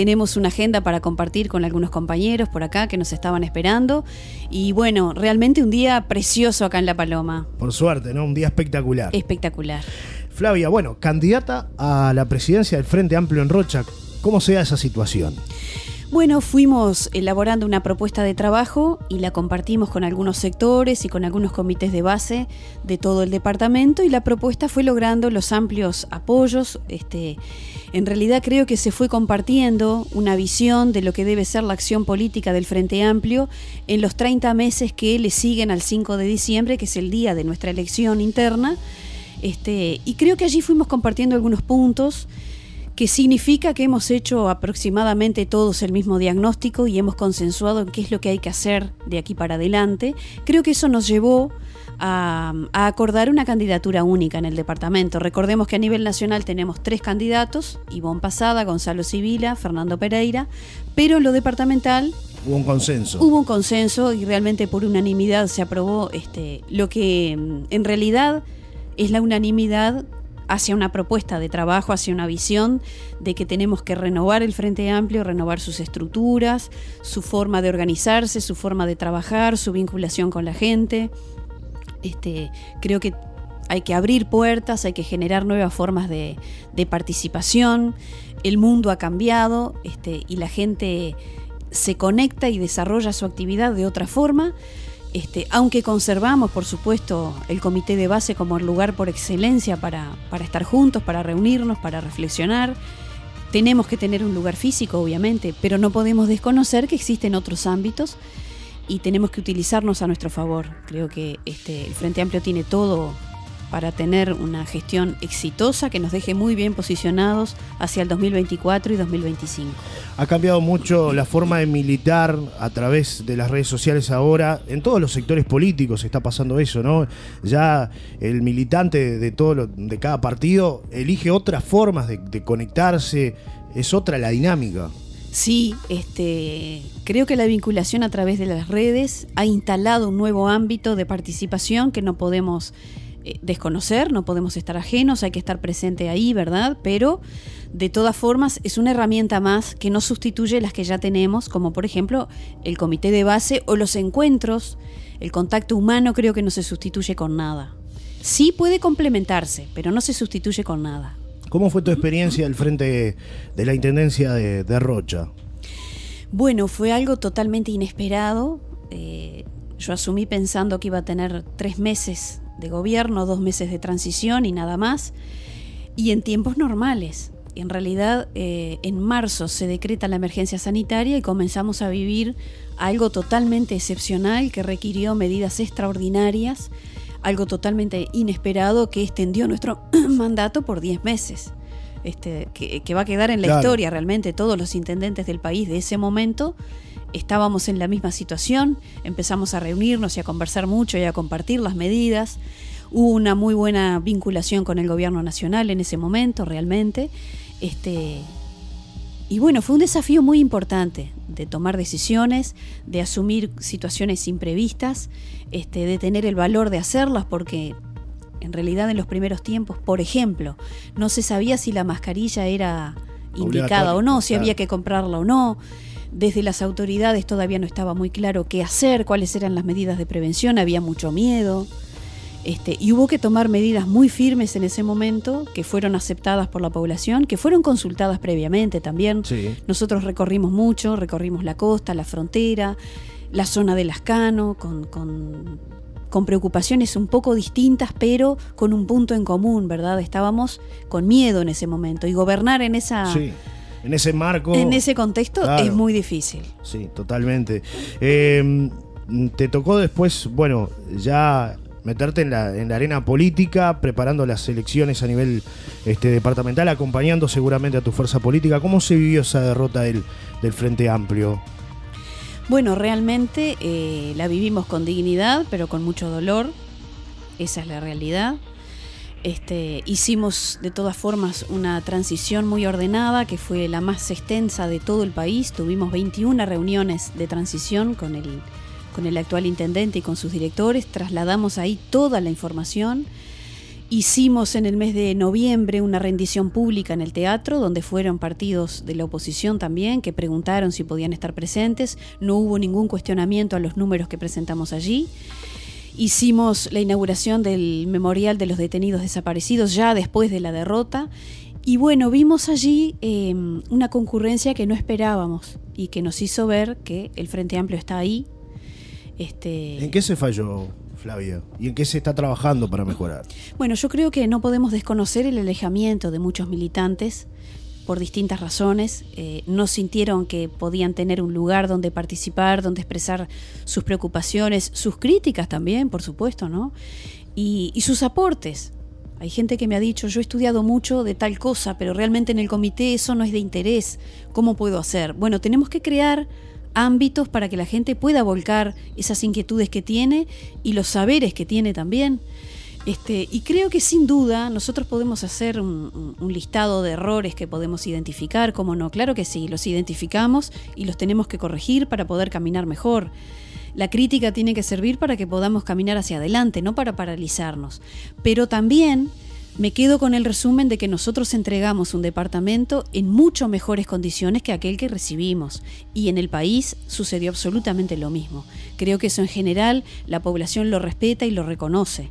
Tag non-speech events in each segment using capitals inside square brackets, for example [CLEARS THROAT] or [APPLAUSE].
tenemos una agenda para compartir con algunos compañeros por acá que nos estaban esperando. Y bueno, realmente un día precioso acá en La Paloma. Por suerte, ¿no? Un día espectacular. Espectacular. Flavia, bueno, candidata a la presidencia del Frente Amplio en Rocha, ¿cómo se da esa situación? Bueno, fuimos elaborando una propuesta de trabajo y la compartimos con algunos sectores y con algunos comités de base de todo el departamento y la propuesta fue logrando los amplios apoyos. Este, en realidad creo que se fue compartiendo una visión de lo que debe ser la acción política del Frente Amplio en los 30 meses que le siguen al 5 de diciembre, que es el día de nuestra elección interna. Este, y creo que allí fuimos compartiendo algunos puntos que significa que hemos hecho aproximadamente todos el mismo diagnóstico y hemos consensuado en qué es lo que hay que hacer de aquí para adelante. Creo que eso nos llevó a, acordar una candidatura única en el departamento. Recordemos que a nivel nacional tenemos tres candidatos, Ivonne Pasada, Gonzalo Civila, Fernando Pereira, pero en lo departamental Hubo un consenso. Hubo un consenso y realmente por unanimidad se aprobó este, lo que en realidad es la unanimidad hacia una propuesta de trabajo, hacia una visión de que tenemos que renovar el Frente Amplio, renovar sus estructuras, su forma de organizarse, su forma de trabajar, su vinculación con la gente. Este, creo que hay que abrir puertas, hay que generar nuevas formas de, participación. El mundo ha cambiado este, y la gente se conecta y desarrolla su actividad de otra forma. Este, aunque conservamos, por supuesto, el comité de base como el lugar por excelencia para, estar juntos, para reunirnos, para reflexionar, tenemos que tener un lugar físico, obviamente, pero no podemos desconocer que existen otros ámbitos y tenemos que utilizarnos a nuestro favor. Creo que este, el Frente Amplio tiene todo para tener una gestión exitosa que nos deje muy bien posicionados hacia el 2024 y 2025. Ha cambiado mucho la forma de militar a través de las redes sociales ahora. En todos los sectores políticos está pasando eso, ¿no? Ya el militante de todo de cada partido elige otras formas de, de conectarse, es otra la dinámica. Sí, este, creo que la vinculación a través de las redes ha instalado un nuevo ámbito de participación que no podemos eh, desconocer, no podemos estar ajenos, hay que estar presente ahí, ¿verdad? Pero de todas formas es una herramienta más que no sustituye las que ya tenemos, como por ejemplo el comité de base o los encuentros. El contacto humano creo que no se sustituye con nada. Sí puede complementarse, pero no se sustituye con nada. ¿Cómo fue tu experiencia al frente de la Intendencia de, Rocha? Bueno, fue algo totalmente inesperado. Eh, yo asumí pensando que iba a tener tres meses de gobierno, dos meses de transición y nada más. Y en tiempos normales. En realidad, eh, en marzo se decreta la emergencia sanitaria y comenzamos a vivir algo totalmente excepcional que requirió medidas extraordinarias, algo totalmente inesperado que extendió nuestro [CLEARS THROAT] mandato por 10 meses. Este, que, va a quedar en la historia realmente todos los intendentes del país de ese momento estábamos en la misma situación, empezamos a reunirnos y a conversar mucho y a compartir las medidas. Hubo una muy buena vinculación con el gobierno nacional en ese momento, realmente. Este, y bueno, fue un desafío muy importante de tomar decisiones, de asumir situaciones imprevistas, este, de tener el valor de hacerlas, porque en realidad en los primeros tiempos, por ejemplo, no se sabía si la mascarilla era indicada o no, si había que comprarla o no. Desde las autoridades todavía no estaba muy claro qué hacer, cuáles eran las medidas de prevención, había mucho miedo. Este, y hubo que tomar medidas muy firmes en ese momento, que fueron aceptadas por la población, que fueron consultadas previamente también. Nosotros recorrimos mucho, recorrimos la costa, la frontera, la zona de Lascano, con, con, con preocupaciones un poco distintas, pero con un punto en común, ¿verdad? Estábamos con miedo en ese momento y gobernar en esa en ese marco. En ese contexto es muy difícil. Sí, totalmente. Em, te tocó después, bueno, ya meterte en la, en la arena política, preparando las elecciones a nivel este, departamental, acompañando seguramente a tu fuerza política. ¿Cómo se vivió esa derrota del, del Frente Amplio? Bueno, realmente eh, la vivimos con dignidad, pero con mucho dolor. Esa es la realidad. Este, hicimos de todas formas una transición muy ordenada que fue la más extensa de todo el país. Tuvimos 21 reuniones de transición con el, con el actual intendente y con sus directores. Trasladamos ahí toda la información Hicimos en el mes de noviembre una rendición pública en el teatro, donde fueron partidos de la oposición también, que preguntaron si podían estar presentes. No hubo ningún cuestionamiento a los números que presentamos allí. Hicimos la inauguración del Memorial de los Detenidos Desaparecidos ya después de la derrota. Y bueno, vimos allí em, una concurrencia que no esperábamos y que nos hizo ver que el Frente Amplio está ahí. Este... ¿En qué se falló? Flavia? ¿Y en qué se está trabajando para mejorar? Bueno, yo creo que no podemos desconocer el alejamiento de muchos militantes por distintas razones. Eh, no sintieron que podían tener un lugar donde participar, donde expresar sus preocupaciones, sus críticas también, por supuesto, ¿no? Y, y sus aportes. Hay gente que me ha dicho, yo he estudiado mucho de tal cosa, pero realmente en el comité eso no es de interés. ¿Cómo puedo hacer? Bueno, tenemos que crear ámbitos para que la gente pueda volcar esas inquietudes que tiene y los saberes que tiene también. Este, y creo que sin duda nosotros podemos hacer un, listado de errores que podemos identificar, como no, claro que sí, los identificamos y los tenemos que corregir para poder caminar mejor. La crítica tiene que servir para que podamos caminar hacia adelante, no para paralizarnos. Pero también me quedo con el resumen de que nosotros entregamos un departamento en mucho mejores condiciones que aquel que recibimos y en el país sucedió absolutamente lo mismo. Creo que eso en general la población lo respeta y lo reconoce.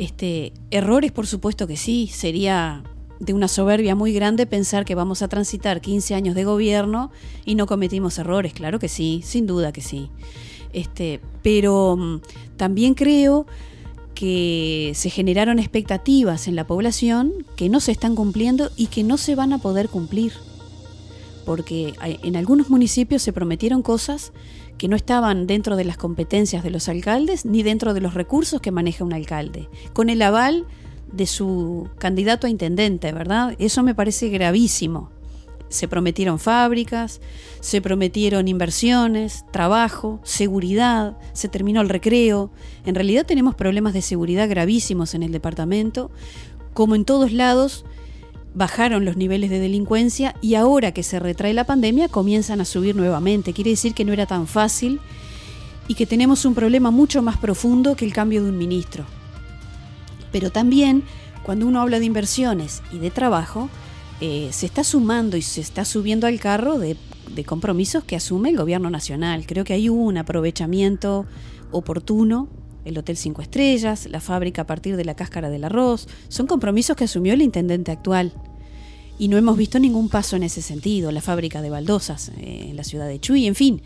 Este, errores por supuesto que sí, sería de una soberbia muy grande pensar que vamos a transitar 15 años de gobierno y no cometimos errores, claro que sí, sin duda que sí. Este, pero mm, también creo que se generaron expectativas en la población que no se están cumpliendo y que no se van a poder cumplir. Porque en algunos municipios se prometieron cosas que no estaban dentro de las competencias de los alcaldes ni dentro de los recursos que maneja un alcalde, con el aval de su candidato a intendente, ¿verdad? Eso me parece gravísimo. Se prometieron fábricas, se prometieron inversiones, trabajo, seguridad, se terminó el recreo. En realidad tenemos problemas de seguridad gravísimos en el departamento. Como en todos lados, bajaron los niveles de delincuencia y ahora que se retrae la pandemia comienzan a subir nuevamente. Quiere decir que no era tan fácil y que tenemos un problema mucho más profundo que el cambio de un ministro. Pero también, cuando uno habla de inversiones y de trabajo, eh, se está sumando y se está subiendo al carro de, compromisos que asume el gobierno nacional. Creo que hay un aprovechamiento oportuno el Hotel Cinco Estrellas, la fábrica a partir de la cáscara del arroz, son compromisos que asumió el intendente actual. Y no hemos visto ningún paso en ese sentido, la fábrica de baldosas eh, en la ciudad de Chuy, en fin.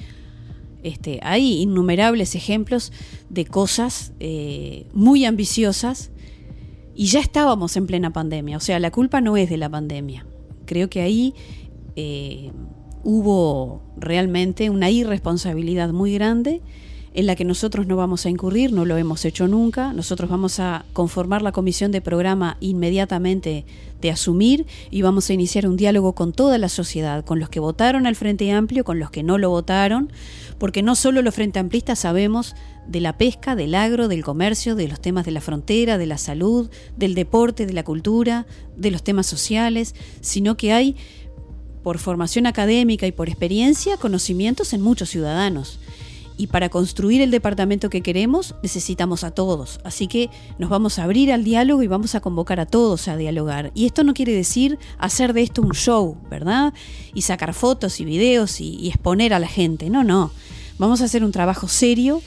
Este, hay innumerables ejemplos de cosas eh, muy ambiciosas y ya estábamos en plena pandemia, o sea, la culpa no es de la pandemia. Creo que ahí eh, hubo realmente una irresponsabilidad muy grande en la que nosotros no vamos a incurrir, no lo hemos hecho nunca. Nosotros vamos a conformar la comisión de programa inmediatamente de asumir y vamos a iniciar un diálogo con toda la sociedad, con los que votaron al Frente Amplio, con los que no lo votaron, porque no solo los Frente Amplistas sabemos de la pesca, del agro, del comercio, de los temas de la frontera, de la salud, del deporte, de la cultura, de los temas sociales, sino que hay, por formación académica y por experiencia, conocimientos en muchos ciudadanos. Y para construir el departamento que queremos necesitamos a todos. Así que nos vamos a abrir al diálogo y vamos a convocar a todos a dialogar. Y esto no quiere decir hacer de esto un show, ¿verdad? Y sacar fotos y videos y, exponer a la gente. No, no. Vamos a hacer un trabajo serio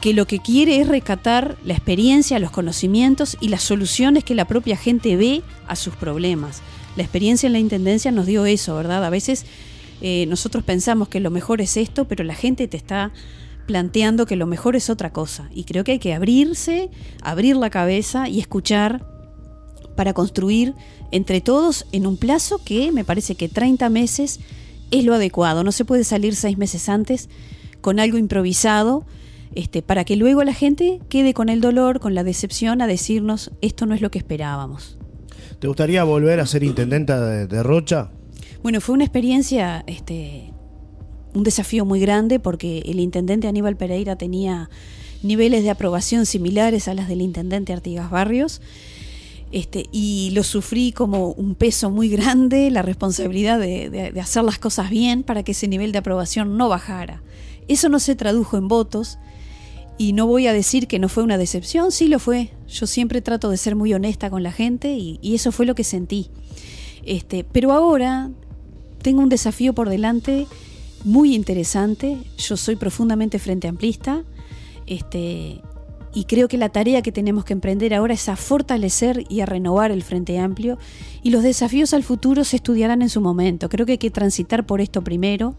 que lo que quiere es rescatar la experiencia, los conocimientos y las soluciones que la propia gente ve a sus problemas. La experiencia en la Intendencia nos dio eso, ¿verdad? A veces eh, nosotros pensamos que lo mejor es esto, pero la gente te está planteando que lo mejor es otra cosa. Y creo que hay que abrirse, abrir la cabeza y escuchar para construir entre todos en un plazo que me parece que 30 meses es lo adecuado. No se puede salir seis meses antes con algo improvisado este, para que luego la gente quede con el dolor, con la decepción, a decirnos esto no es lo que esperábamos. ¿Te gustaría volver a ser intendenta de, Rocha? Bueno, fue una experiencia, este, un desafío muy grande porque el intendente Aníbal Pereira tenía niveles de aprobación similares a las del intendente Artigas Barrios. Este, y lo sufrí como un peso muy grande, la responsabilidad de, hacer las cosas bien para que ese nivel de aprobación no bajara. Eso no se tradujo en votos, Y no voy a decir que no fue una decepción, sí lo fue. Yo siempre trato de ser muy honesta con la gente y, eso fue lo que sentí. Este, pero ahora tengo un desafío por delante muy interesante. Yo soy profundamente frente amplista. Este, y creo que la tarea que tenemos que emprender ahora es a fortalecer y a renovar el Frente Amplio y los desafíos al futuro se estudiarán en su momento. Creo que hay que transitar por esto primero,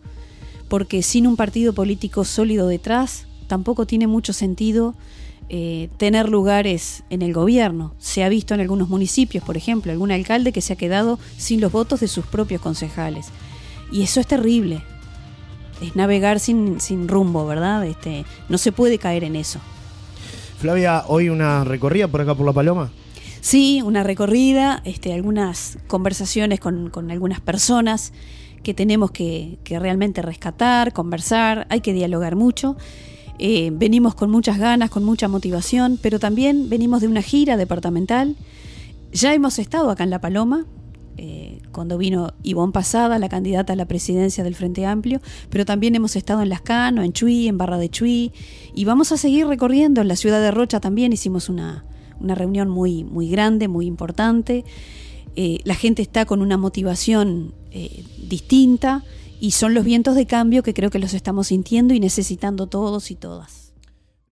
porque sin un partido político sólido detrás tampoco tiene mucho sentido eh, tener lugares en el gobierno. Se ha visto en algunos municipios, por ejemplo, algún alcalde que se ha quedado sin los votos de sus propios concejales. Y eso es terrible. Es navegar sin, sin rumbo, ¿verdad? Este, no se puede caer en eso. Flavia, hoy una recorrida por acá por La Paloma. Sí, una recorrida, este, algunas conversaciones con, algunas personas que tenemos que, realmente rescatar, conversar, hay que dialogar mucho. Eh, venimos con muchas ganas, con mucha motivación, pero también venimos de una gira departamental. Ya hemos estado acá en La Paloma, eh, cuando vino Ivonne Pasada, la candidata a la presidencia del Frente Amplio, pero también hemos estado en Lascano, en Chuy, en Barra de Chuy, y vamos a seguir recorriendo. En la ciudad de Rocha también hicimos una, reunión muy, muy grande, muy importante. Eh, la gente está con una motivación distinta y son los vientos de cambio que creo que los estamos sintiendo y necesitando todos y todas.